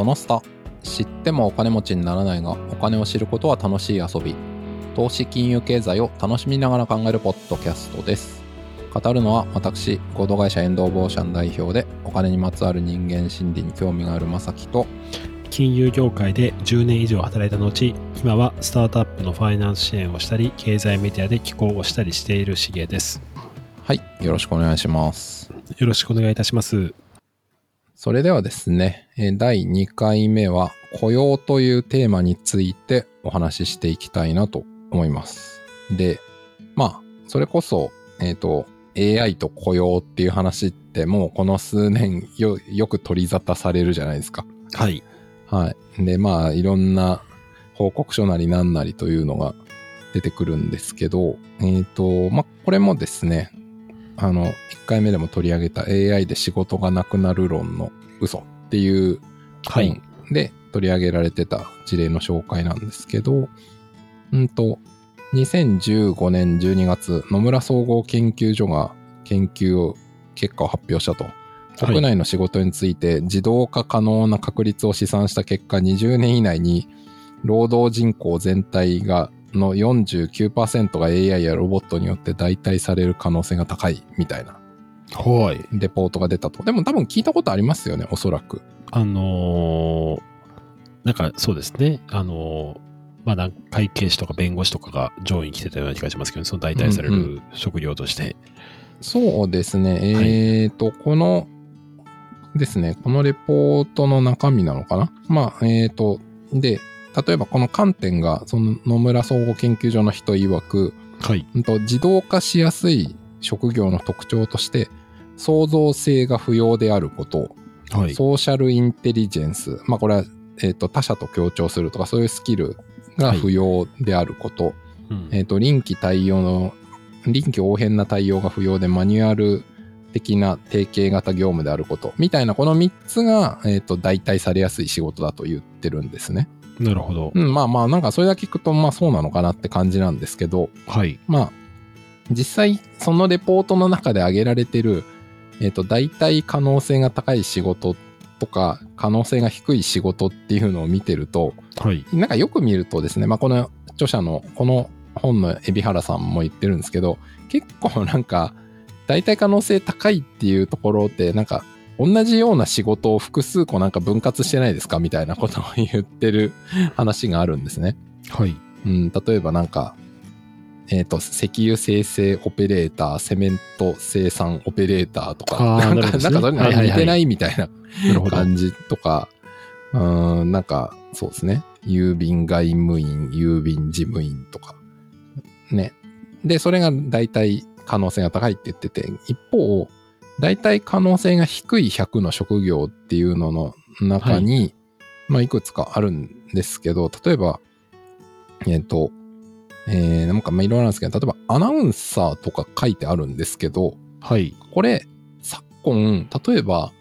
そのスタ知ってもお金持ちにならないがお金を知ることは楽しい遊び。投資金融経済を楽しみながら考えるポッドキャストです。語るのは私合同会社遠藤ボーシャン代表でお金にまつわる人間心理に興味があるまさきと金融業界で10年以上働いた後今はスタートアップのファイナンス支援をしたり経済メディアで寄稿をしたりしているしげです。はいよろしくお願いします。よろしくお願いいたしますそれではですねえ第2回目は雇用というテーマについてお話ししていきたいなと思います。でまあそれこそえっ、と AI と雇用っていう話ってもうこの数年よよく取り沙汰されるじゃないですか。はい。はい。で、まあ、いろんな報告書なりなんなりというのが出てくるんですけど、えっ、と、まあ、これもですね、あの、1回目でも取り上げた AI で仕事がなくなる論の嘘っていうはい本で取り上げられてた事例の紹介なんですけど、うんと、2015年12月、野村総合研究所が研究結果を発表したと。国内の仕事について自動化可能な確率を試算した結果、20年以内に労働人口全体がの49%が AI やロボットによって代替される可能性が高いみたいなはい。レポートが出たと。でも多分聞いたことありますよね、おそらく。あのーなんかそうですね。あのーまあ会計士とか弁護士とかが上位に来てたような気がしますけど、その代替されうんる職業として、そうですね。えっ、と、このですね、このレポートの中身なのかな？まあ、えっ、と、で、例えばこの観点が、その野村総合研究所の人曰く、はい。自動化しやすい職業の特徴として、創造性が不要であること、はい。ソーシャルインテリジェンス、まあこれは、えっ、と、他者と協調するとか、そういうスキルが不要であること、うん。えっ、と、臨機対応の、臨機応変な対応が不要でマニュアル的な定型型業務であること、みたいなこの3つが、えっ、と、代替されやすい仕事だと言ってるんですね。なるほど、うん、まあまあ、なんかそれだけ聞くと、まあそうなのかなって感じなんですけど、はい。まあ、実際、そのレポートの中で挙げられてる、えっ、と、代替可能性が高い仕事とか、可能性が低い仕事っていうのを見てると、はい。なんかよく見るとですね、まあ、この著者のこの本の海老原さんも言ってるんですけど、結構なんか、大体可能性高いっていうところって、なんか、同じような仕事を複数個なんか分割してないですかみたいなことを言ってる話があるんですね。はいうん、例えばなんか、えっ、と、石油生成オペレーター、セメント生産オペレーターとか、なんか、なんかそれはいはいはい似てないみたいな感じとか、うーん、なんか、そうですね。郵便外務員、郵便事務員とか。ね。で、それが大体可能性が高いって言ってて、一方、大体可能性が低い100の職業っていうのの中に、まあ、いくつかあるんですけど、例えば、えっ、と、えー、なんかまあいろいろなんですけど、例えばアナウンサーとか書いてあるんですけど、はいこれ、昨今、例えば、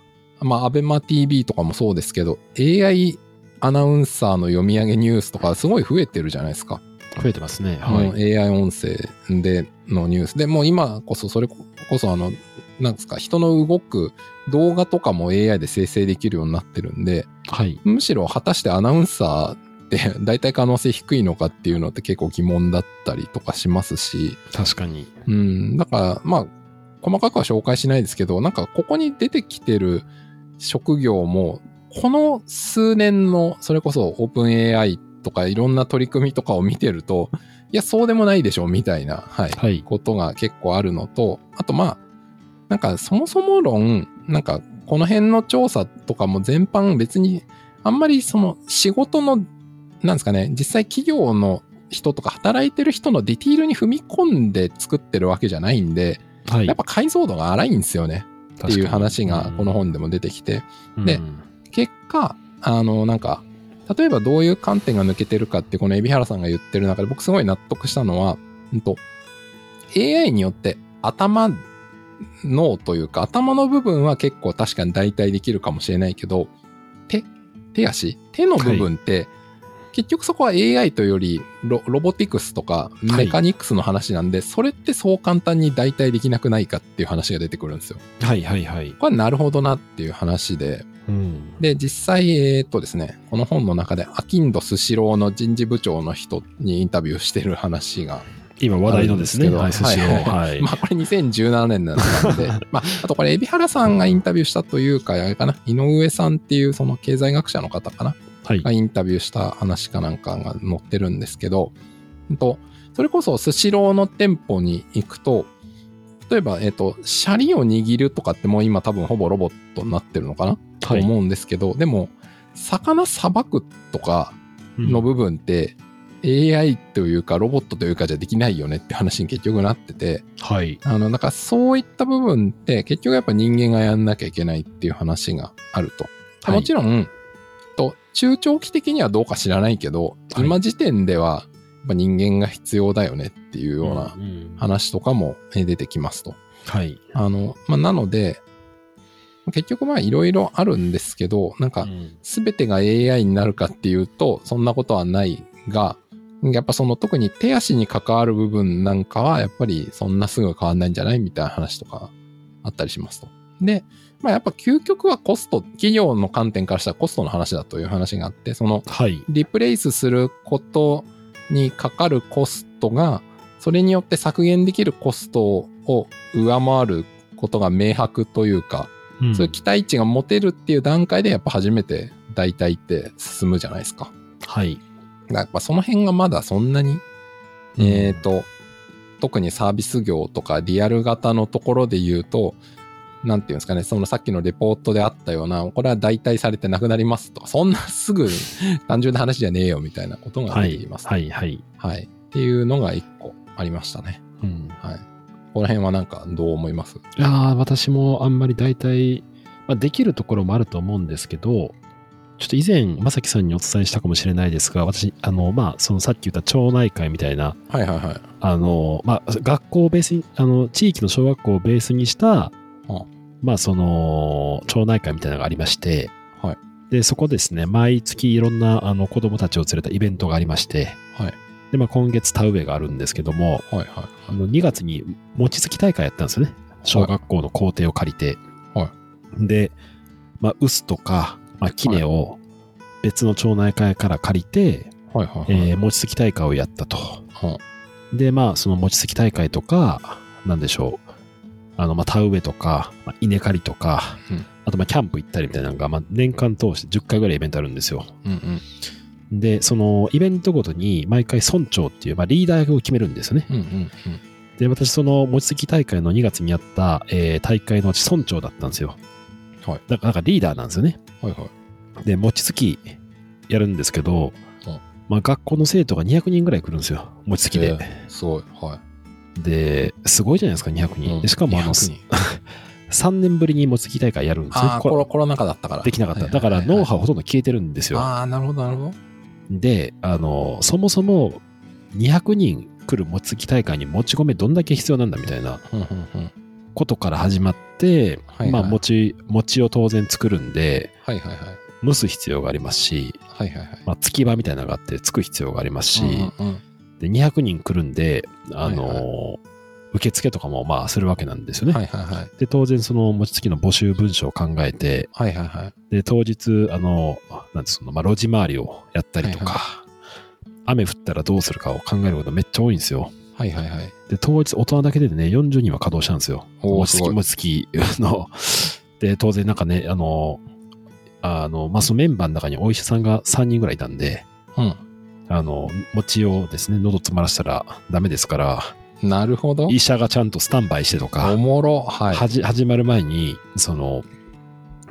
まあ、アベマ TV とかもそうですけど、AI アナウンサーの読み上げニュースとかすごい増えてるじゃないですか。増えてますねはい AI 音声でのニュース。で、もう今こそ、それこそあの、なんですか、人の動く動画とかも AI で生成できるようになってるんで、はい。むしろ果たしてアナウンサーって 大体可能性低いのかっていうのって結構疑問だったりとかしますし、確かに。うん、だから、まあ、細かくは紹介しないですけど、なんかここに出てきてる職業も、この数年の、それこそオープン AI とかいろんな取り組みとかを見てると、いや、そうでもないでしょ、みたいな、はい、はい。ことが結構あるのと、あとまあ、なんかそもそも論、なんかこの辺の調査とかも全般別に、あんまりその仕事の、なんですかね、実際企業の人とか働いてる人のディティールに踏み込んで作ってるわけじゃないんで、はい。やっぱ解像度が荒いんですよね。っていう話がこの本本でも出てきて、で結果、あの、なんか、例えばどういう観点が抜けてるかってこの海老原さんが言ってる中で僕すごい納得したのは、うんと、AI によって頭、脳というか頭の部分は結構確かに代替できるかもしれないけど、手、手足？手の部分って、結局そこは AI というよりロロボティクスとかメカニクスの話なんで、それってそう簡単に代替できなくないかっていう話が出てくるんですよ。はいはいはい。これはなるほどなっていう話で、うん。で、実際、えーっとですね、この本の中で、アキンドスシローの人事部長の人にインタビューしてる話が、今話題のですね、はい、寿司を。はいはい。まあこれ2017年なんで、まああとこれ、海老原さんがインタビューしたというか、あれかな、井上さんっていうその経済学者の方かな、はいが。インタビューした話かなんかが載ってるんですけど、うんとそれこそスシローの店舗に行くと、例えば、えっ、と、シャリを握るとかってもう今多分ほぼロボットになってるのかな、とはい。思うんですけど、でも、魚さばくとかの部分って、AI というかロボットというかじゃできないよねって話に結局なってて、はい。あの、なんかそういった部分って結局やっぱ人間がやんなきゃいけないっていう話があると。はいもちろん、と中長期的にはどうか知らないけど、はい今時点ではやっぱ人間が必要だよねっていうようなうん話とかもえ出てきますと。はい。あの、まあ、なので、結局まあいろいろあるんですけど、なんかうん全てが AI になるかっていうと、そんなことはないが、やっぱその特に手足に関わる部分なんかは、やっぱりそんなすぐ変わんないんじゃないみたいな話とかあったりしますと。で、まあやっぱ究極はコスト、企業の観点からしたらコストの話だという話があって、そのはい。リプレイスすることにかかるコストが、それによって削減できるコストを上回ることが明白というか、うんそういう期待値が持てるっていう段階でやっぱ初めて大体って進むじゃないですか。はい。やっぱその辺がまだそんなに、うんえっ、と、特にサービス業とかリアル型のところで言うと、なんていうんですかね、そのさっきのレポートであったような、これは代替されてなくなりますとか、そんな すぐ単純な話じゃねえよみたいなことがはい出てきます。。はい。はい。はい。っていうのが一個ありましたね。うんはい。この辺はなんかどう思います？いやー私もあんまり大体、まあ、できるところもあると思うんですけど、ちょっと以前、まさきさんにお伝えしたかもしれないですが、私、あの、まあ、そのさっき言った町内会みたいな、はいはいはい。あの、まあ、学校をベースに、あの、地域の小学校をベースにした、はまあ、その、町内会みたいなのがありまして、はいで、そこですね、毎月いろんな、あの、子供たちを連れたイベントがありまして、はい。で、まあ、今月田植えがあるんですけども、はいはいあの、2月に餅つき大会やったんですよね。小学校の校庭を借りて。はで、まあ、臼とか、まあ、杵を別の町内会から借りて、はいはいはい。えー餅つき大会をやったと。はで、まあ、その餅つき大会とか、なんでしょう。あの、まあ、田植えとか、まあ、稲刈りとか、うんあと、まあ、キャンプ行ったりみたいなのが、まあ、年間通して10回ぐらいイベントあるんですよ。うんうん。で、そのイベントごとに毎回村長っていう、まあ、リーダーを決めるんですよね。うんうんうん。で、私、その、餅つき大会の2月にやった、えー大会のうち村長だったんですよ。はい。だから、なんかリーダーなんですよね。はいはい。で、餅つきやるんですけどうん、まあ、学校の生徒が200人ぐらい来るんですよ。餅つきで。えーすごい。はで、すごいじゃないですか、200い。人。でしかも、あの、200人 3年ぶりに餅つき大会やるんですよ。あコロコロナ禍だったから。できなかった。だから、ノウハウほとんど消えてるんですよ。ああ、なるほど、なるほど。で、あの、そもそも200人来る餅つき大会にもち米どんだけ必要なんだみたいなうんうんうん。ことから始まって、はいはいまあ餅、餅を当然作るんで、はいはいはい。蒸す必要がありますし、はいはいはい。まあ、つき場みたいなのがあって、つく必要がありますし、うんうんうんで、200人来るんで、あの、はい受付とかもまあするわけなんですよね。はいはいはい。で、当然その餅つきの募集文書を考えて、はいはいはい。で、当日、あの、なんてその、まあ、路地回りをやったりとか、はい雨降ったらどうするかを考えることめっちゃ多いんですよ。はいはいはい。で、当日、大人だけでね、40人は稼働したんですよ。おー餅つき、すごい餅つきの。で、当然なんかね、あの、あの、まあ、そのメンバーの中にお医者さんが3人ぐらいいたんで、うあの、餅をですね、喉詰まらせたらダメですから、ん。なるほど。医者がちゃんとスタンバイしてとおか、もろ。はい。はじ始まる前に、その、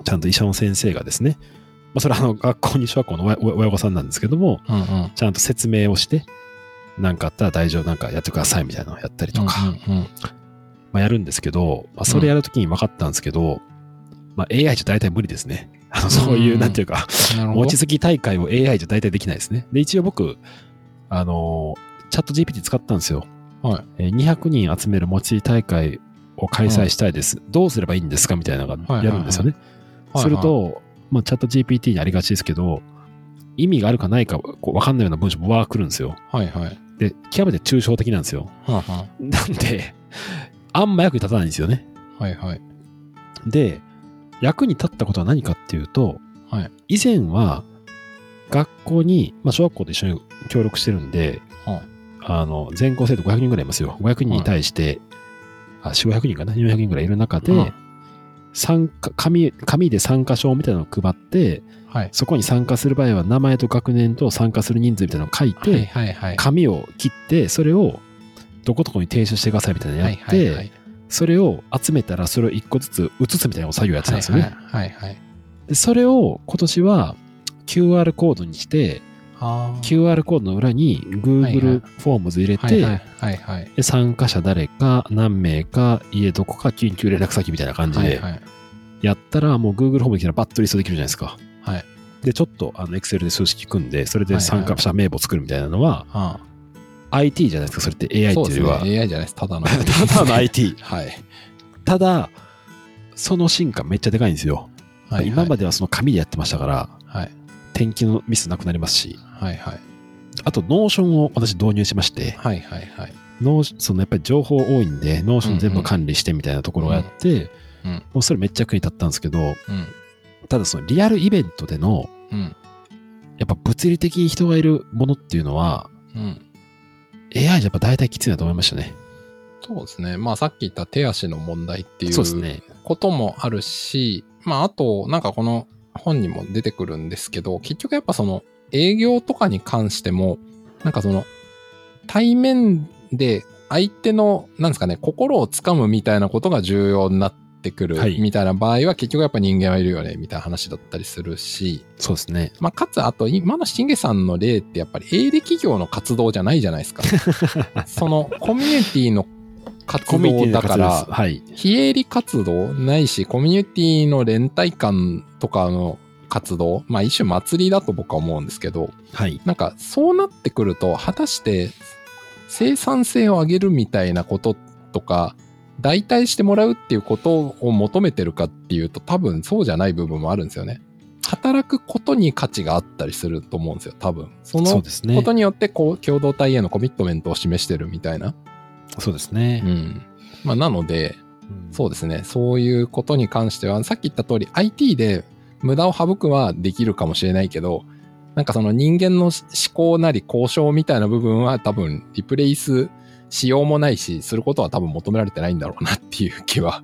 ちゃんと医者の先生がですね、まあ、それはあの、学校に小学校の親親御さんなんですけども、うんうん。ちゃんと説明をして、なんかあったら大丈夫、なんかやってくださいみたいなのをやったりとか、うんうんうんまあ、やるんですけど、まあ、それやるときに分かったんですけど、まあ、AI じゃ大体無理ですね。あのそういう、うんなんていうか、なるほど。餅つき大会を AI じゃ大体できないですね。で、一応僕、あの、チャット GPT 使ったんですよ。はい。えー200人集める餅つき大会を開催したいです。どうすればいいんですかみたいなのがやるんですよね。はいすると、まあ、チャット GPT にありがちですけど、意味があるかないか分かんないような文章もわー来るんですよ。はいはい。で、極めて抽象的なんですよ。はあはなんで、あんま役に立たないんですよね。あはいはい。で、役に立ったことは何かっていうと、はい以前は学校に、まあ、小学校と一緒に協力してるんで、はあの、全校生徒500人ぐらいいますよ。500人に対して、あ、4、500人かな ?400 人ぐらいいる中で、うん参加、紙、紙で参加証みたいなのを配って、はい。そこに参加する場合は名前と学年と参加する人数みたいなのを書いて、はいはいはい。紙を切って、それをどこどこに提出してくださいみたいなのやって、それを集めたらそれを一個ずつ写すみたいな作業をやってたんですよね。はいはいはい。でそれを今年は QR コードにして、QR コードの裏に Google フォームズ入れて、参加者誰か何名か家どこか緊急連絡先みたいな感じで。やったらもう Google フォームに来たらバッとリストできるじゃないですか。はい。で、ちょっとあの Excel で数式組んで、それではいはい参加者名簿作るみたいなのはあ IT じゃないですか。それって AI っていうよりは。そうですね。AI じゃないです。ただの。ただの IT。はい。ただ、その進化めっちゃでかいんですよ。はいはい今まではその紙でやってましたから、はい。転記のミスなくなりますし、はいはい。あと、 Notion を私導入しまして、はいはいはい。ノーそのやっぱり情報多いんで、 Notion 全部管理してみたいなところをやって、うん。もうそれめっちゃ役に立ったんですけど、うん。ただそのリアルイベントでの、うん。やっぱ物理的に人がいるものっていうのは、うん。AI じゃやっぱ大体きついなと思いましたね。そうですね。まあさっき言った手足の問題っていうそうですね。こともあるし、まああと、なんかこの本にも出てくるんですけど、結局やっぱその営業とかに関しても、なんかその対面で相手の、なんですかね、心をつかむみたいなことが重要になってくるはいみたいな場合は、結局やっぱ人間はいるよね、みたいな話だったりするし、そうですね。まあかつあと今のしんげさんの例ってやっぱり営利企業の活動じゃないじゃないですか。そのコミュニティの活動だから、はい。非営利活動ないし、コミュニティの連帯感とかの活動、まあ一種祭りだと僕は思うんですけど、はい。なんかそうなってくると、果たして生産性を上げるみたいなこととか、代替してもらうっていうことを求めてるかっていうと、多分そうじゃない部分もあるんですよね。働くことに価値があったりすると思うんですよ、多分。そのこ。とによって、こう、共同体へのコミットメントを示してるみたいな。そうですねう。ん。まあ、なので、そうですね。そういうことに関しては、さっき言った通り IT で無駄を省くはできるかもしれないけど、なんかその人間の思考なり交渉みたいな部分は多分リプレイスしようもないし、することは多分求められてないんだろうなっていう気は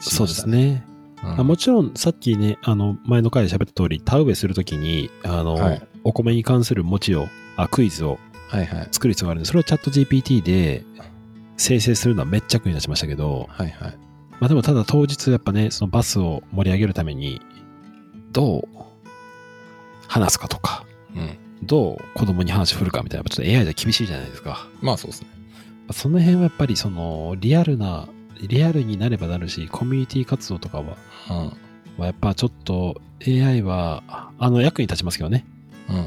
しそうましたですね。うんあもちろん、さっきね、あの、前の回で喋った通り、田植えするときに、あの、はいお米に関する餅を、あ、クイズをはいはい。作る必要があるんで、それをチャット GPT で生成するのはめっちゃ苦になちましたけど、はいはい。まあでもただ当日やっぱね、そのバスを盛り上げるために、どう話すかとか、うん。どう子供に話振るかみたいな、ちょっと AI じゃ厳しいじゃないですか。まあそうですね。その辺はやっぱりそのリアルな、リアルになればなるし、コミュニティ活動とかは、うん。まあやっぱちょっと AI は、あの役に立ちますけどね。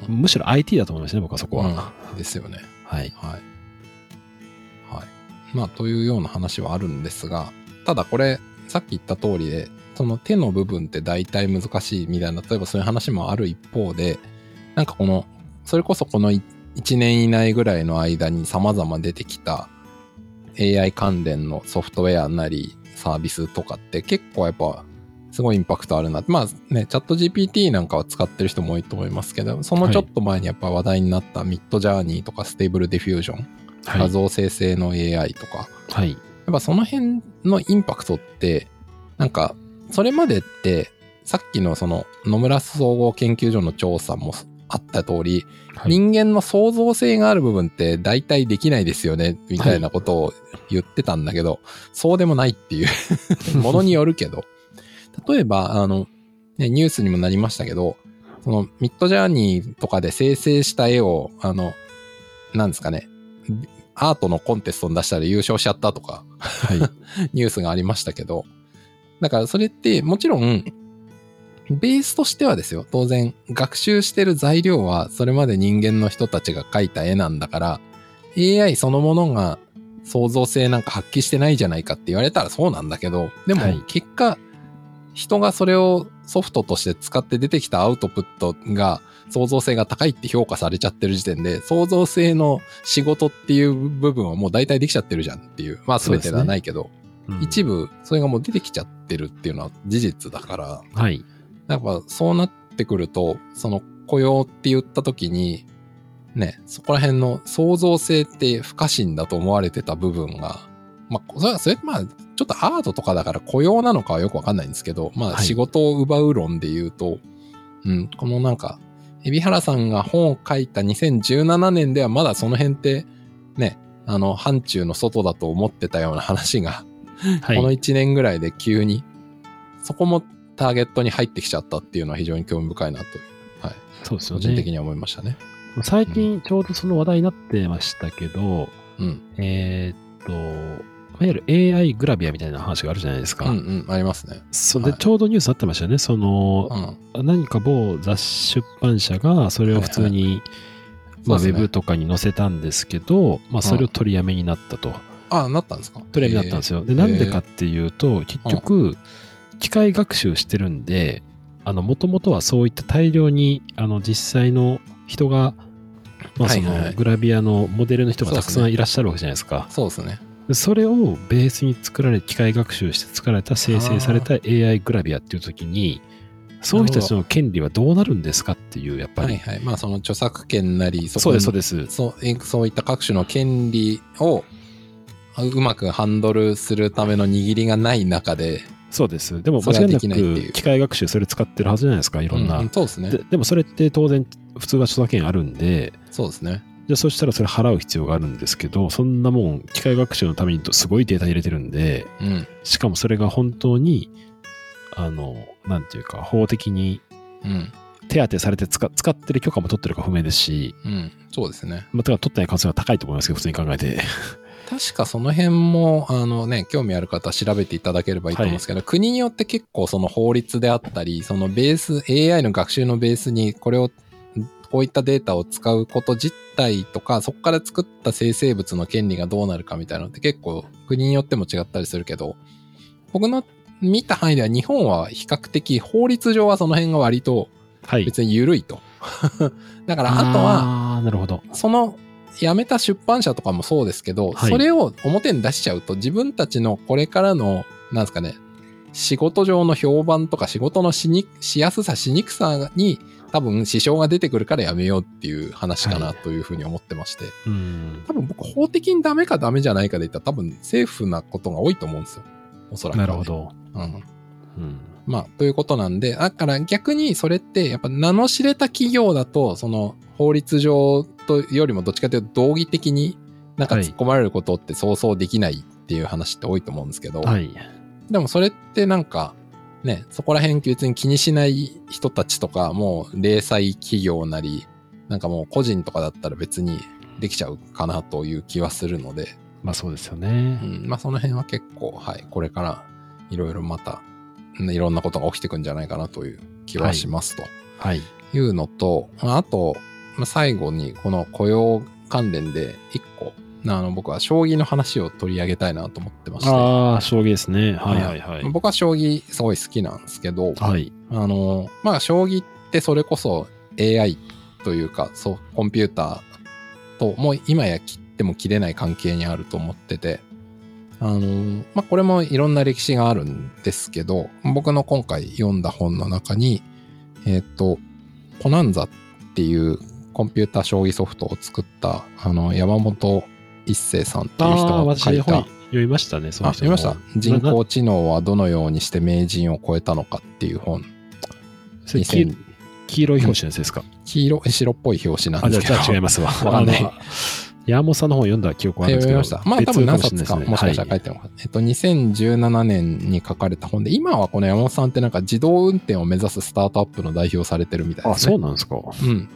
うん。むしろ IT だと思いますね、僕はそこは。うんですよね。はい。はい。はい。まあ、というような話はあるんですが、ただこれ、さっき言った通りで、その手の部分って大体難しいみたいな、例えばそういう話もある一方で、なんかこの、それこそこの1年以内ぐらいの間に様々出てきた AI 関連のソフトウェアなりサービスとかって結構やっぱすごいインパクトあるな。まあね、 ChatGPT なんかは使ってる人も多いと思いますけど、そのちょっと前にやっぱ話題になった Midjourney とか Stable Diffusion、はい。画像生成の AI とか、はい。やっぱその辺のインパクトって、なんか、それまでって、さっきのその野村総合研究所の調査もあった通り、はい。人間の創造性がある部分って大体できないですよね、みたいなことを言ってたんだけど、そうでもないっていう ものによるけど、例えば、あの、ね、ニュースにもなりましたけど、そのミッドジャーニーとかで生成した絵を、あの、なんですかね、アートのコンテストに出したら優勝しちゃったとか、はい。ニュースがありましたけど、だからそれってもちろん、ベースとしてはですよ、当然学習してる材料はそれまで人間の人たちが描いた絵なんだから、AI そのものが創造性なんか発揮してないじゃないかって言われたらそうなんだけど、でもはい結果、人がそれをソフトとして使って出てきたアウトプットが創造性が高いって評価されちゃってる時点で、創造性の仕事っていう部分はもう大体できちゃってるじゃんっていう。まあ全てではないけど。うんうん一部、それがもう出てきちゃってるっていうのは事実だから、はい。やっぱそうなってくると、その雇用って言った時に、ね、そこら辺の創造性って不可侵だと思われてた部分が、まあ、それは、それまあ、ちょっとアートとかだから雇用なのかはよくわかんないんですけど、まあ、はい仕事を奪う論で言うと、うん、このなんか、海老原さんが本を書いた2017年ではまだその辺って、ね、あの、範疇の外だと思ってたような話が、はい。この1年ぐらいで急に、そこもターゲットに入ってきちゃったっていうのは非常に興味深いなと、はい、そうですよね。個人的には思いましたね。最近ちょうどその話題になってましたけど、うん。えーっと、いわゆる AI グラビアみたいな話があるじゃないですか。うんうん、ありますね。それではいちょうどニュースあってましたよね。そのう、ん。何か某雑出版社がそれを普通に、まあ、ウそうですねェブとかに載せたんですけど、まあ、それを取りやめになったと。あ、なったんですか？取りやめになったんですよ。で、なんでかっていうと、結局、機械学習してるんで、あの、もともとはそういった大量に、あの、実際の人が、まあ、その、グラビアのモデルの人がたくさんいらっしゃるわけじゃないですか。そうですね。でそれをベースに作られ、機械学習して作られた、生成された AI グラビアっていう時に、そういう人たちの権利はどうなるんですかっていう、やっぱり。はいはい。まあ、その著作権なり、そうです、そうでです。そそういった各種の権利をあうまくハンドルするための握りがない中で、そうです。でも間違いなく機械学習それ使ってるはずじゃないですか、いろんな。うんそうですねで。でもそれって当然普通は著作権あるんで、そうですね。じゃあそしたらそれ払う必要があるんですけど、そんなもん機械学習のためにすごいデータ入れてるんで、うん。しかもそれが本当に、あの、なんていうか、法的にうん。手当てされて使使ってる許可も取ってるか不明ですし、うん。そうですね。まあ、だから取ってない可能性は高いと思いますけど、普通に考えて。確かその辺も、あのね、興味ある方は調べていただければいいと思うんですけど、国によって結構その法律であったり、そのベース、AI の学習のベースにこれを、こういったデータを使うこと自体とか、そこから作った生成物の権利がどうなるかみたいなのって結構国によっても違ったりするけど、僕の見た範囲では日本は比較的法律上はその辺が割とはい。別に緩いと。だからあとは、なるほど。その辞めた出版社とかもそうですけど、はいそれを表に出しちゃうと自分たちのこれからの、なんですかね、仕事上の評判とか仕事のしにしやすさ、しにくさに多分支障が出てくるからやめようっていう話かはないというふうに思ってまして、うん。多分僕法的にダメかダメじゃないかで言ったら多分セーフなことが多いと思うんですよ。おそらく、なるほ。ど。うん。うん。まあ、ということなんで、だから逆にそれって、やっぱ名の知れた企業だと、その法律上とよりもどっちかというと道義的になんかはい突っ込まれることってそうそうできないっていう話って多いと思うんですけど、はい。でもそれってなんか、ね、そこら辺別に気にしない人たちとか、もう零細企業なり、なんかもう個人とかだったら別にできちゃうかなという気はするので、まあそうですよね。うん、まあその辺は結構、はい、これからいろいろまた、いろんなことが起きてくんじゃないかなという気はしますとはい。いうのと、まああと、まあ最後にこの雇用関連で一個、あの僕は将棋の話を取り上げたいなと思ってまして、ああ、将棋ですね。はいはいはい。僕は将棋すごい好きなんですけど、はい。あの、まあ将棋ってそれこそ AI というか、そう、コンピューターともう今や切っても切れない関係にあると思ってて、あの、まあ、これもいろんな歴史があるんですけど、僕の今回読んだ本の中に、えっ、と、コナンザっていうコンピューター将棋ソフトを作った、あの、山本一生さんっていう人ああ、が書いた、読みましたね、そのあ、人読みまのした？人工知能はどのようにして名人を超えたのかっていう本。黄黄色い表紙のやつですか、黄色、白っぽい表紙なあ、んですけど。あじゃあ違いますわ。わかんないあの山本さんの本読んだ記憶はあるんですけど。読みました。まあ多分何冊か別もしかしたら書いてるのかな。えっと、2017年に書かれた本で、今はこの山本さんってなんか自動運転を目指すスタートアップの代表をされてるみたいあ、ですね。そうなんですか。うん。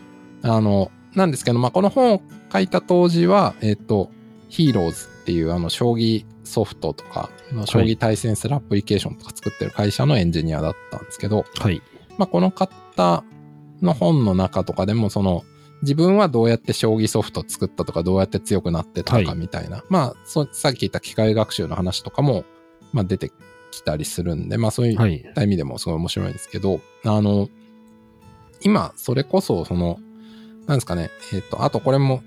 あの、なんですけど、まあこの本を書いた当時は、えっと、ヒーローズっていうあの、将棋ソフトとか、将棋対戦するアプリケーションとか作ってる会社のエンジニアだったんですけど、はい。まあ、この方の本の中とかでも、その、自分はどうやって将棋ソフト作ったとか、どうやって強くなってったはいかみたいな、まあそ、さっき言った機械学習の話とかも、まあ、出てきたりするんで、まあ、そういはい。った意味でもすごい面白いんですけど、あの、今、それこそ、その、なんですかね、えっ、と、あとこれも、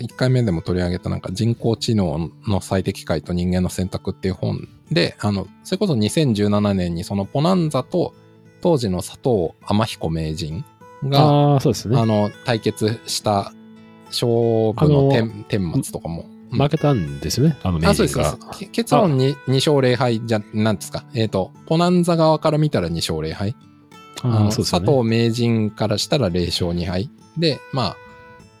1回目でも取り上げたなんか人工知能の最適解と人間の選択っていう本で、あの、それこそ2017年にそのポナンザと当時の佐藤天彦名人が、ああ、そうですね。あの、対決した勝負の天天末とかも。うん負けたんですよね、あの名。人が結論に2勝0敗じゃ、なんですか。えっ、と、ポナンザ側から見たら2勝0敗。ああのね。佐藤名人からしたら0勝2敗。で、まあ、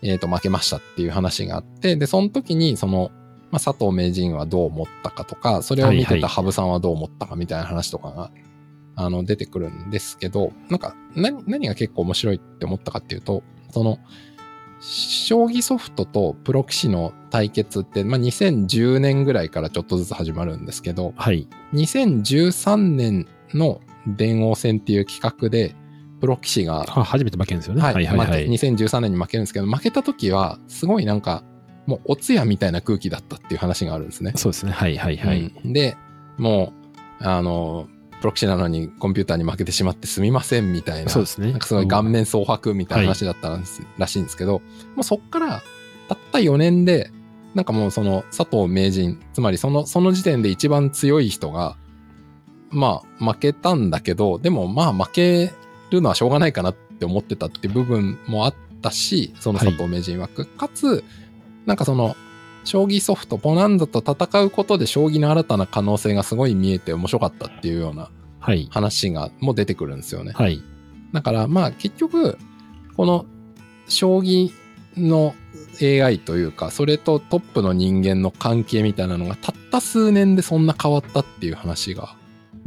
えっ、と、負けましたっていう話があって、で、その時に、その、まあ、佐藤名人はどう思ったかとか、それを見てたはいはい羽生さんはどう思ったかみたいな話とかが、あの、出てくるんですけど、なんか、何、何が結構面白いって思ったかっていうと、その、将棋ソフトとプロ棋士の対決って、まあ、2010年ぐらいからちょっとずつ始まるんですけど、はい。2013年の電王戦っていう企画で、プロ棋士が、あ初めて負けるんですよね。は、はいいはいはい。2013年に負けるんですけど、負けた時は、すごいなんか、もうお通夜みたいな空気だったっていう話があるんですね。そうですね。はいはいはい。うんで、もう、あの、プロ棋士なのにコンピューターに負けてしまってすみませんみたいな、そうですね。なんかすごい顔面蒼白みたいな話だったんです、らしいんですけど、もうそっから、たった4年で、なんかもうその佐藤名人、つまりその、その時点で一番強い人が、まあ負けたんだけど、でもまあ負けるのはしょうがないかなって思ってたって部分もあったし、その佐藤名人枠。かつ、なんかその、将棋ソフト、ポナンザと戦うことで将棋の新たな可能性がすごい見えて面白かったっていうようなはい。話がもう出てくるんですよね。はい。だからまあ結局、この将棋の AI というか、それとトップの人間の関係みたいなのがたった数年でそんな変わったっていう話が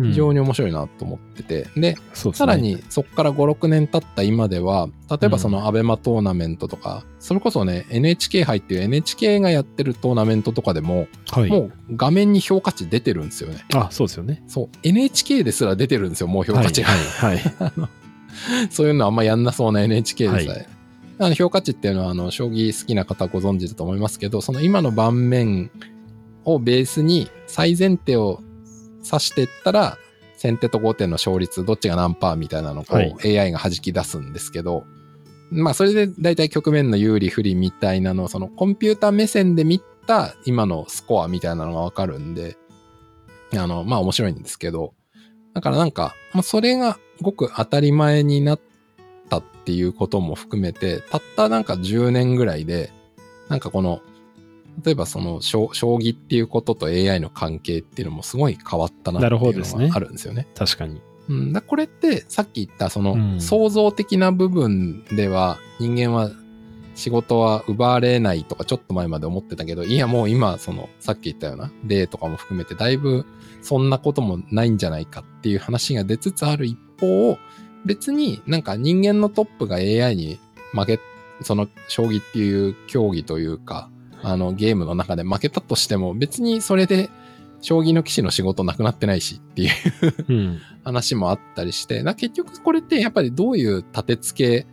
非常に、に面白いなと思ってて。うですねさら、にそこから5、6年経った今では、例えばそのアベマトーナメントとか、それこそね、NHK 杯っていう NHK がやってるトーナメントとかでも、はい。もう画面に評価値出てるんですよね。あ、そうですよね。そう。NHK ですら出てるんですよ、もう評価値が。はい。はい。そういうのあんまやんなそうな NHK でさえ。はいあの評価値っていうのは、あの、将棋好きな方ご存知だと思いますけど、その今の盤面をベースに最前提を指していったら、先手と後手の勝率、どっちが何パーみたいなのを AI が弾き出すんですけど、まあそれで大体局面の有利不利みたいなのをそのコンピューター目線で見た今のスコアみたいなのがわかるんで、あの、まあ面白いんですけど、だからなんか、まあそれがごく当たり前になったっていうことも含めて、たったなんか10年ぐらいで、なんかこの、例えばその将将棋っていうことと AI の関係っていうのもすごい変わったなっていうのがあるんですよね。確かに。うん、だこれってさっき言ったそのうん創造的な部分では人間は仕事は奪われないとかちょっと前まで思ってたけど、いやもう今そのさっき言ったような例とかも含めてだいぶそんなこともないんじゃないかっていう話が出つつある一方、別になんか人間のトップが AI に負け、その将棋っていう競技というか、あのゲームの中で負けたとしても別にそれで将棋の棋士の仕事なくなってないしっていううん。話もあったりして、な結局これってやっぱりどういう立て付け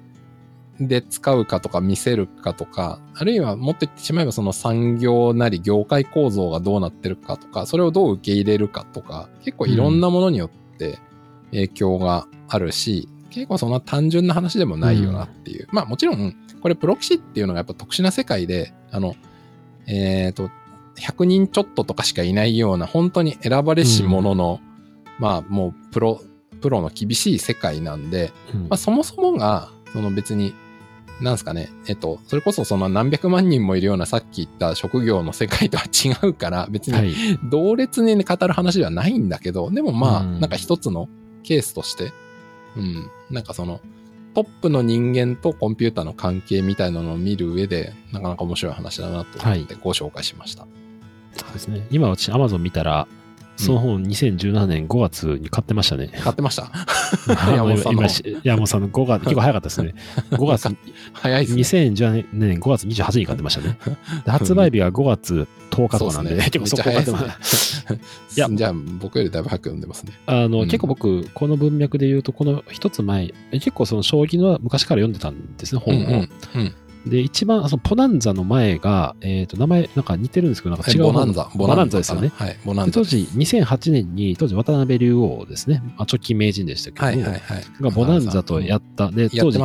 で使うかとか見せるかとか、あるいはもっと言ってしまえばその産業なり業界構造がどうなってるかとか、それをどう受け入れるかとか、結構いろんなものによって影響があるし、結構そんな単純な話でもないよなっていう。まあもちろん、これプロ棋士っていうのがやっぱ特殊な世界で、あの、えっ、と、100人ちょっととかしかいないような、本当に選ばれし者の、まあもうプロ、プロの厳しい世界なんで、うん。まあそもそもが、その別に、なんすかね、えっと、それこそその何百万人もいるようなさっき言った職業の世界とは違うから、別にはい。同列に語る話ではないんだけど、でもまあ、うん。なんか一つのケースとして、うん、なんかその、トップの人間とコンピューターの関係みたいなのを見る上で、なかなか面白い話だなと思ってご紹介しました。そうですね。今私、アマゾン見たら、その本2017年5月に買ってましたね。買ってました山山本さんの山本さんの5月、結構早かったですね。5月、早いですね。2017年5月28日に買ってましたね。で 発売日が5月10日とかなんで、結構そこ買ってまい いやじゃあ、僕よりだいぶ早く読んでますね。あの、うん結構僕、この文脈で言うと、この一つ前、え結構その将棋の昔から読んでたんですね、本を。うんうんうんで、一番、そのポナンザの前が、えっ、と、名前、なんか似てるんですけど、なんか違う。ボナンザ。ボナンザですよね。はい、ボナンザ。当時、2008年に、当時、渡辺竜王ですね。まあ、直近名人でしたけど、はいはいはい。がボナンザとやった。で、当時、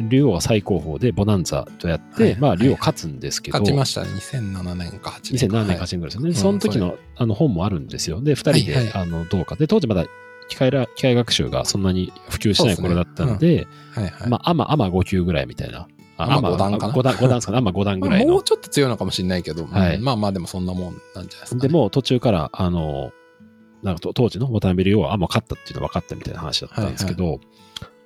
竜王は最高峰で、ボナンザとやって、まあ、竜王勝つんですけど。勝ちましたね。2007年か8年か。2007年か8年ぐらいですよね。その時の、あの、本もあるんですよ。で、二人で、あの、どうか。で、当時まだ、機械ら機械学習がそんなに普及しない頃だったので、まあ、アマ、アマ5級ぐらいみたいなあ、まあ5段かな。5段、5段ですかね。まあ5段ぐらいもうちょっと強いのかもしれないけど、はい、まあまあでもそんなもんなんじゃないですか、ね、でも途中から、あの、なんか当時の渡辺竜王は、あ、もう勝ったっていうのは分かったみたいな話だったんですけど、はいはい、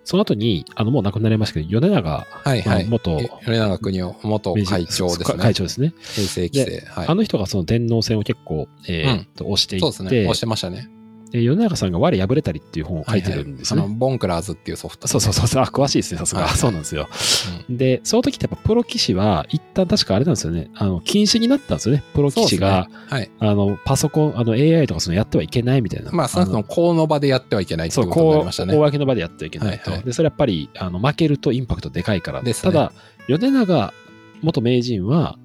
その後に、あの、もう亡くなりましたけど、米長、はいはい、元、米長国夫、元会長ですね。会長ですね。平成規制、はい。あの人がその電脳戦を結構、えー、っと、押していって、そうですね。押してましたね。で、米長さんが我破れたりっていう本を書いてるんですね。はいはい、あの、ボンクラーズっていうソフト、ね、そうそうそう。あ、詳しいですね、さすが。はいはい、そうなんですよ、うん、で、その時ってやっぱプロ棋士は、一旦確かあれなんですよね。あの、禁止になったんですよね。プロ棋士が、ね、はい、あの、パソコン、あの、AI とかそのやってはいけないみたいな。まあ、その、公の場でやってはいけないってことになりましたね。そう、公の場でやってはいけないと。はいはい、で、それやっぱり、あの、負けるとインパクトでかいから。です、ね、ただ、米長元名人は、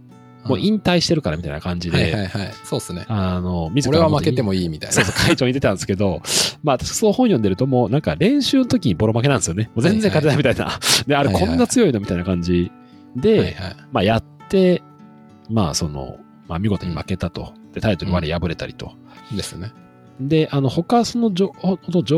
もう引退してるからみたいな感じで。はいはいはい。そうっすね。あの、自ら。俺は負けてもいいみたいな。そうそう、会長に出たんですけど、まあ、私そう本読んでるともうなんか練習の時にボロ負けなんですよね。もう全然勝てないみたいな。で、あれこんな強いのみたいな感じで、はいはい、まあやって、まあその、まあ見事に負けたと。で、タイトル割れ破れたりと。ですね。で、あの、他その情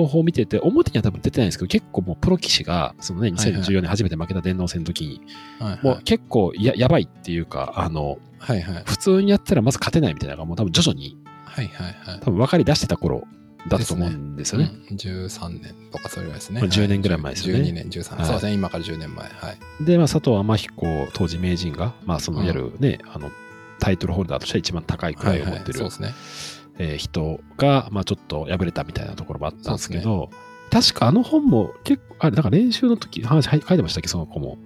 報を見てて、表には多分出てないんですけど、結構もうプロ棋士が、そのね、2014年初めて負けた電脳戦の時に、はいはい、もう結構ややばいっていうか、あの、はいはい、普通にやったらまず勝てないみたいなのがもう多分徐々に、はいはいはい、多分分かり出してた頃だと思うんですよね。ねうん、13年とかそれぐらいですね。10年ぐらい前ですよね。12年、13年。はい、そうですね、今から10年前。はい。で、まあ、佐藤天彦当時名人が、まあ、そのいわゆるね、うん、あの、タイトルホルダーとしては一番高い位を持ってる、はいはい、そうですね。えー、人が、まあ、ちょっと敗れたみたいなところもあったんですけど、ね、確かあの本も結構、あれ、なんか練習の時、話書いてましたっけ、その子も。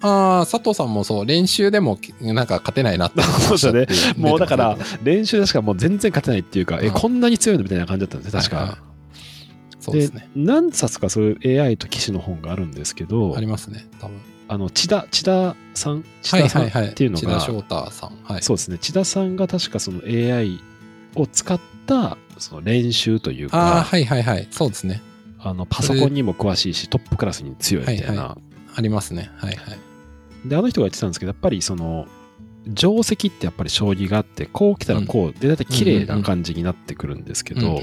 ああ、佐藤さんもそう、練習でもなんか勝てないなってそうですね。もうだから、練習でしかもう全然勝てないっていうか、え、こんなに強いのみたいな感じだったんですね、確か。はいはいそうですね。何冊かそういう AI と騎士の本があるんをけど、ありますね、多分。あの、千田、千田さん？千田さんっていうのが、はいはいはい、千田翔太さん。はい。そうですね。千田さんが確かその AI を使ったその練習というか、ああ、はいはいはい。そうですね。あの、パソコンにも詳しいし、トップクラスに強いみたいな。はいはい、ありますね。はいはい。で、あの人が言ってたんですけど、やっぱりその、定石ってやっぱり将棋があって、こう来たらこう、で、だいたい綺麗な感じになってくるんですけど、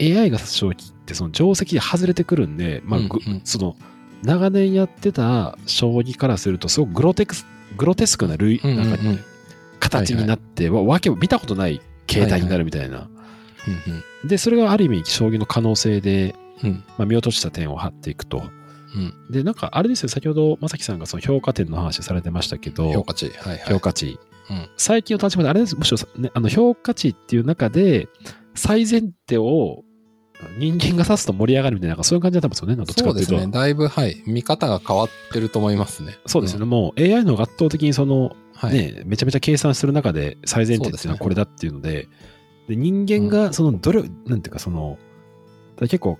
AI が指す将棋ってその定石で外れてくるんで、まあ、うんうん、その、長年やってた将棋からすると、すごくグロテクス、グロテスクな類、なんか、形になって、はいはい、わけ見たことない形態になるみたいな。で、それがある意味、将棋の可能性で、うん、まあ、見落とした点を張っていくと。うん、で、なんか、あれですよ、先ほど、正樹さんがその評価点の話されてましたけど、評価値。はいはい、評価値。うん、最近の立場で、あれです、むしろ、ね、あの評価値っていう中で、最前提を人間が指すと盛り上がるみたいな、そういう感じだったんですよね、どっちかっていうと。そうですね。だいぶ、はい。見方が変わってると思いますね。そうですね。うん、もう AI の圧倒的にその、はい、ね、めちゃめちゃ計算する中で最前提っていうのはこれだっていうので、で、人間がそのどれ、うん、なんていうかその、結構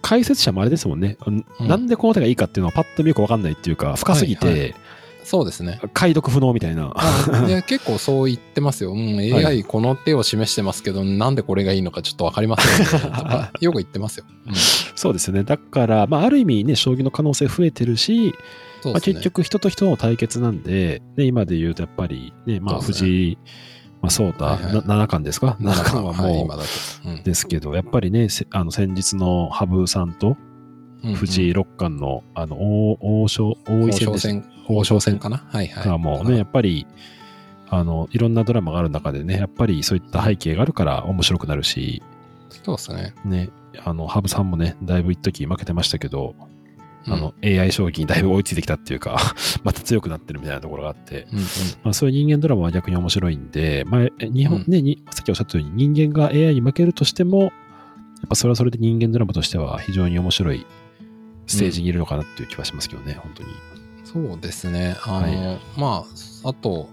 解説者もあれですもんね、うん、なんでこの手がいいかっていうのはパッと見よくわかんないっていうか、深すぎて、はいはい、そうですね。解読不能みたいな。で結構そう言ってますよ。うん、AI この手を示してますけど、はい、なんでこれがいいのかちょっとわかりません、ね、よく言ってますよ。うん、そうですね。だから、まあ、ある意味ね、将棋の可能性増えてるし、ね、まあ、結局人と人の対決なんで、ね、今で言うとやっぱりね、まあ藤井、まあ、そうだ、はいはい、七冠ですか？七冠はもう、はいうん、ですけど、やっぱりね、あの先日の羽生さんと藤井六冠の、あの、王将、王位戦戦。王将戦かな？はいはい。がもうね、やっぱり、あの、いろんなドラマがある中でね、やっぱりそういった背景があるから面白くなるし、そうですね。ね、あの、羽生さんもね、だいぶ一時負けてましたけど、あの、うん、AI 将棋にだいぶ追いついてきたっていうか また強くなってるみたいなところがあって、うんうん、まあ、そういう人間ドラマは逆に面白いんで、まあ、日本、ね、に、さっきおっしゃったように人間が AI に負けるとしても、やっぱそれはそれで人間ドラマとしては非常に面白いステージにいるのかなっていう気はしますけどね、うん、本当に。そうですね。あの、はい、まあ、あと、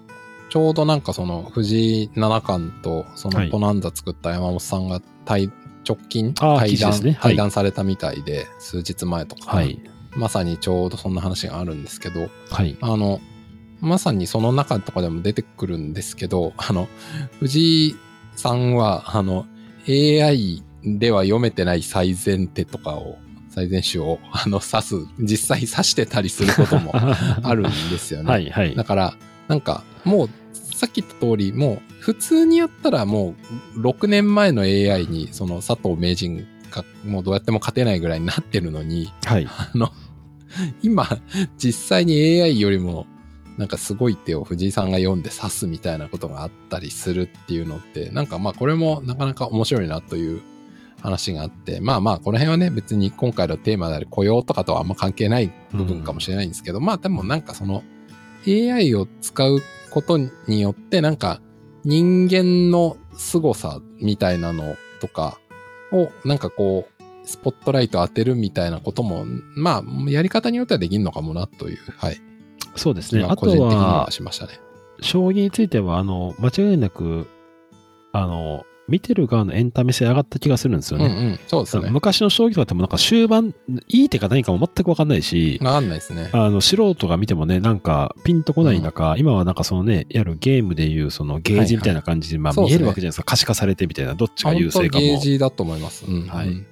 ちょうどなんかその藤井七冠とそのポナンザ作った山本さんが対直近対談、ね、対談されたみたいで、数日前とか、はい、まさにちょうどそんな話があるんですけど、はい、あの、まさにその中とかでも出てくるんですけど、あの、藤井さんは、あの、AI では読めてない最善手とかを、最善手を、あの、指す、実際指してたりすることも あるんですよね。はいはいだ。から、なんか、もう、さっき言った通り、もう、普通にやったらもう、6年前の AI に、その佐藤名人が、もうどうやっても勝てないぐらいになってるのに、はい。あの、今、実際に AI よりも、なんかすごい手を藤井さんが読んで指すみたいなことがあったりするっていうのって、なんかまあこれもなかなか面白いなという話があって、まあまあこの辺はね別に今回のテーマである雇用とかとはあんま関係ない部分かもしれないんですけど、まあでもなんかその AI を使うことによってなんか人間の凄さみたいなのとかをなんかこうスポットライト当てるみたいなことも、まあ、やり方によってはできるのかもなという、はい。そうですね。あ個人的にはは、しましたね。将棋については、あの、間違いなく、あの、見てる側のエンタメ性上がった気がするんですよね。うんうん、そうですね。昔の将棋とかってもなんか終盤、いい手か何かも全くわかんないし、わかんないですね。あの、素人が見てもね、なんか、ピンとこない中、今はなんかそのね、いわゆるゲームでいう、そのゲージみたいな感じで、まあそうですね見えるわけじゃないですか。可視化されてみたいな、どっちが優勢か本当ゲーも。ジだと思います。うん。はいうん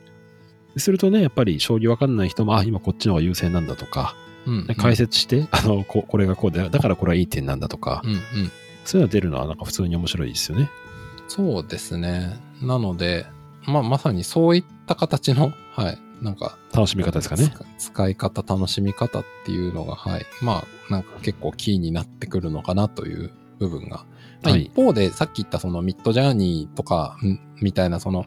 するとね、やっぱり将棋わかんない人も、あ、今こっちの方が優勢なんだとか、うん。解説して、あの、ここれがこうで、だからこれはいい点なんだとか、うんうん。そういうのが出るのはなんか普通に面白いですよね。そうですね。なので、まあ、まさにそういった形の、はい。なんか、楽しみ方ですかね。使使い方、楽しみ方っていうのが、はい。まあ、なんか結構キーになってくるのかなという部分が。まあはい一方で、さっき言ったそのミッドジャーニーとか、んみたいなその、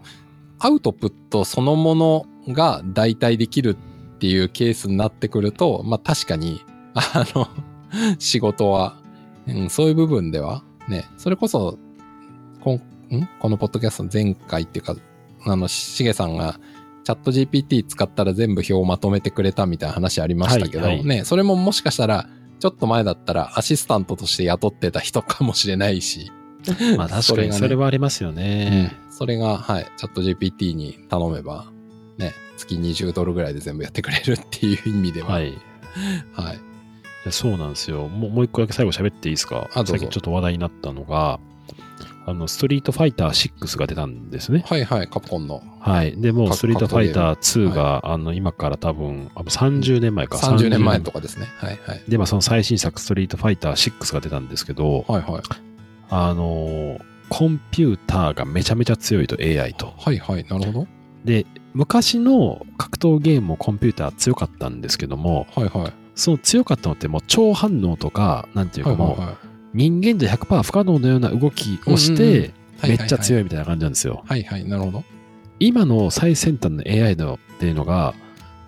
アウトプットそのものが代替できるっていうケースになってくると、まあ確かに、あの、仕事は、うん、そういう部分では、ね、それこそ、こんん？このポッドキャストの前回っていうか、あの、しげさんが、チャット GPT 使ったら全部表をまとめてくれたみたいな話ありましたけど、はいはいね、それももしかしたら、ちょっと前だったらアシスタントとして雇ってた人かもしれないし、まあ確かにそれがねそれはありますよね。それが、はい、チャット GPT に頼めば、ね、月20ドルぐらいで全部やってくれるっていう意味では、。はいはい。やそうなんですよ。もうもう一個だけ最後喋っていいですか？あどうぞさっきちょっと話題になったのが、あの、ストリートファイター6が出たんですね。はいはい、カプコンのはい。で、もストリートファイター2が、あの、今から多分、あ30年前か。30年前とかですね。はいはい。で、まあその最新作、ストリートファイター6が出たんですけど、はいはい。あのーコンピューターがめちゃめちゃ強いと AI と。はいはい、なるほど。で、昔の格闘ゲームもコンピューター強かったんですけども、はいはい。その強かったのってもう超反応とか、なんていうかもう、はいはいはい人間じゃ100%不可能のような動きをして、はいめっちゃ強い。いみたいな感じなんですよ。はいはい、なるほど。今の最先端の AI のっていうのが、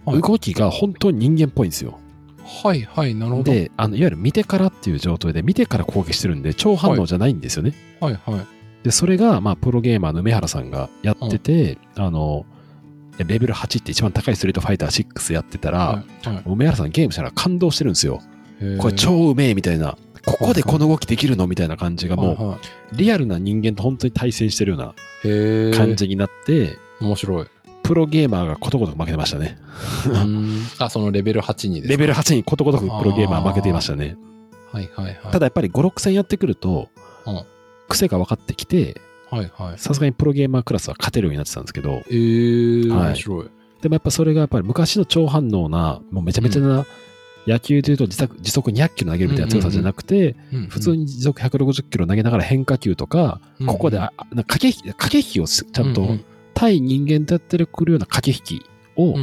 はい動きが本当に人間っぽいんですよ。はいはい、なるほど。で、あの、いわゆる見てからっていう状態で見てから攻撃してるんで、超反応じゃないんですよね。はいはい。で、それが、まあ、プロゲーマーの梅原さんがやってて、あの、レベル8って一番高いストリートファイター6やってたら、はいはい梅原さんゲームしたら感動してるんですよ。これ超うめえみたいな。ここでこの動きできるの？みたいな感じがもう、リアルな人間と本当に対戦してるような感じになって、面白い。プロゲーマーがことごとく負けてましたね。あ、そのレベル8にレベル8にことごとくプロゲーマー負けていましたね。はいはいはい。ただやっぱり5、6戦やってくるとうん、癖が分かってきて。さすがにプロゲーマークラスは勝てるようになってたんですけど、えー、はい面白い。でもやっぱそれがやっぱり昔の超反応な、もうめちゃめちゃな、野球でいうと時速時速200キロ投げるみたいな強さじゃなくて、うん普通に時速160キロ投げながら変化球とか、うん。ここであ駆け引き、駆け引きをちゃんと、対人間とやってくるような駆け引きを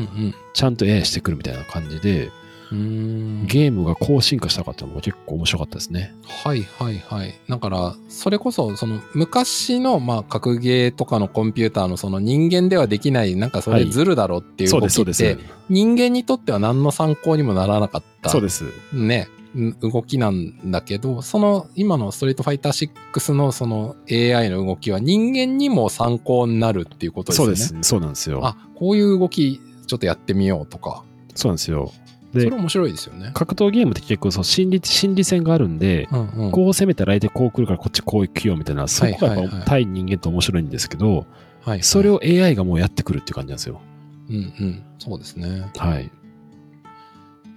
ちゃんと AI してくるみたいな感じで、うーんゲームがこう進化したかっていうのも結構面白かったですね。はいはいはい。だから、それこそ、その、昔の、まあ、格ゲーとかのコンピューターの、その人間ではできない、なんかそれはいずるだろっていう動そうです、そうできって、す。人間にとっては何の参考にもならなかった。そうです。ね、ん動きなんだけど、その今のストリートファイター6のその AI の動きは人間にも参考になるっていうことですよね。そうです。そうなんですよ。あ、こういう動きちょっとやってみようとか。そうなんですよ。でそれ、面白いですよね。格闘ゲームって結構そう心理、心理戦があるんで、うんうん。こう攻めたら相手こう来るからこっちこう行くよみたいな、そこがやっはいはいはいぱ対人間と面白いんですけど、はい、それを AI がもうやってくるっていう感じなんですよ。うんうん。そうですね。はい。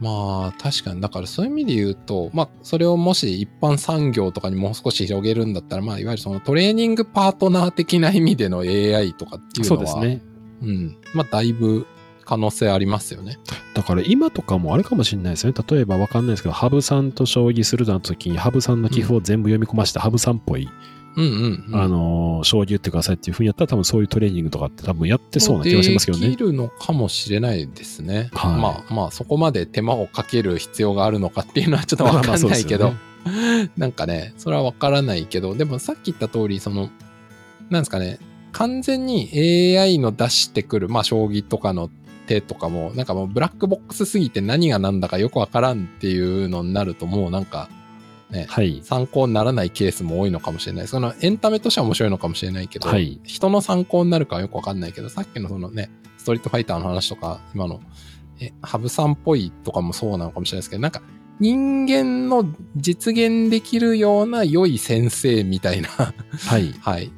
まあ確かに、だからそういう意味で言うと、まあそれをもし一般産業とかにもう少し広げるんだったら、まあいわゆるそのトレーニングパートナー的な意味での AI とかっていうのは、そうですね。うん。まあだいぶ可能性ありますよね。だから今とかもあれかもしれないですよね。例えばわかんないですけど、羽生さんと将棋するとなった時に、羽生さんの棋譜を全部読み込まして、羽生さんっぽい、うんうん、うん。あのー、将棋打ってくださいっていうふうにやったら多分そういうトレーニングとかって多分やってそうな気がしますけどね。できるのかもしれないですね。はいまあまあそこまで手間をかける必要があるのかっていうのはちょっとわかんないけど、まあそう なんかね、それはわからないけど、でもさっき言った通り、その、なんですかね、完全に AI の出してくる、まあ将棋とかの手とかも、なんかもうブラックボックスすぎて何が何だかよくわからんっていうのになるともうなんか、ね、はい。参考にならないケースも多いのかもしれない。そのエンタメとしては面白いのかもしれないけど、はい人の参考になるかはよくわかんないけど、さっきのそのね、ストリートファイターの話とか、今の、え、ハブさんっぽいとかもそうなのかもしれないですけど、なんか人間の実現できるような良い先生みたいな、はい。はい、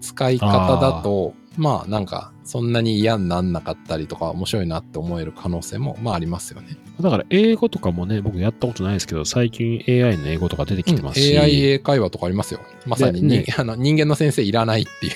使い方だと、まあなんかそんなに嫌になんなかったりとか面白いなって思える可能性もまあありますよね。だから英語とかもね、僕やったことないですけど、最近 AI の英語とか出てきてますし、うん AI 英会話とかありますよ。まさにに、でね あの人間の先生いらないってい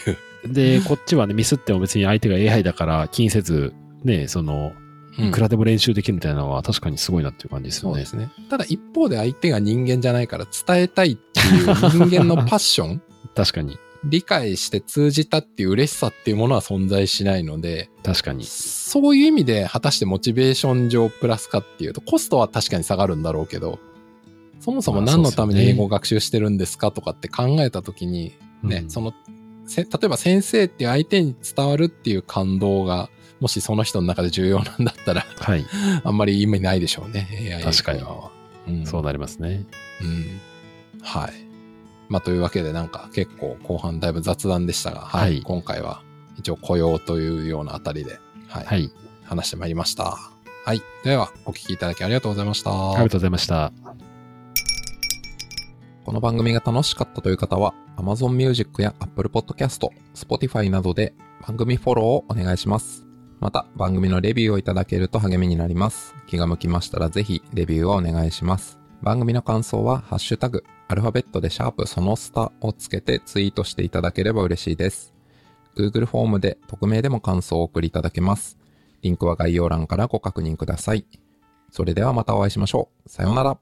う。で、こっちはね、ミスっても別に相手が AI だから気にせず、ね、その、うんいくらでも練習できるみたいなのは確かにすごいなっていう感じですよねそうで。すね。ただ一方で相手が人間じゃないから伝えたいっていう人間のパッション、確かに。理解して通じたっていう嬉しさっていうものは存在しないので、確かに。そういう意味で果たしてモチベーション上プラスかっていうと、コストは確かに下がるんだろうけど、そもそもまあ何のために英語を学習してるんですかとかって考えたときに、ね、うんその、せ例えば先生っていう相手に伝わるっていう感動が、もしその人の中で重要なんだったら、はい。あんまり意味ないでしょうね、AI 確かに。うんそうなりますね。うん。はい。まあ、というわけで、なんか結構後半だいぶ雑談でしたが、はい。はい今回は一応雇用というようなあたりで、はい。はい。話してまいりました。はい。では、お聞きいただきありがとうございました。ありがとうございました。この番組が楽しかったという方は、Amazon Music や Apple Podcast、Spotify などで番組フォローをお願いします。また、番組のレビューをいただけると励みになります。気が向きましたらぜひ、レビューをお願いします。番組の感想は、ハッシュタグ、アルファベットでシャープそのスタをつけてツイートしていただければ嬉しいです。Google フォームで匿名でも感想を送りいただけます。リンクは概要欄からご確認ください。それではまたお会いしましょう。さようなら。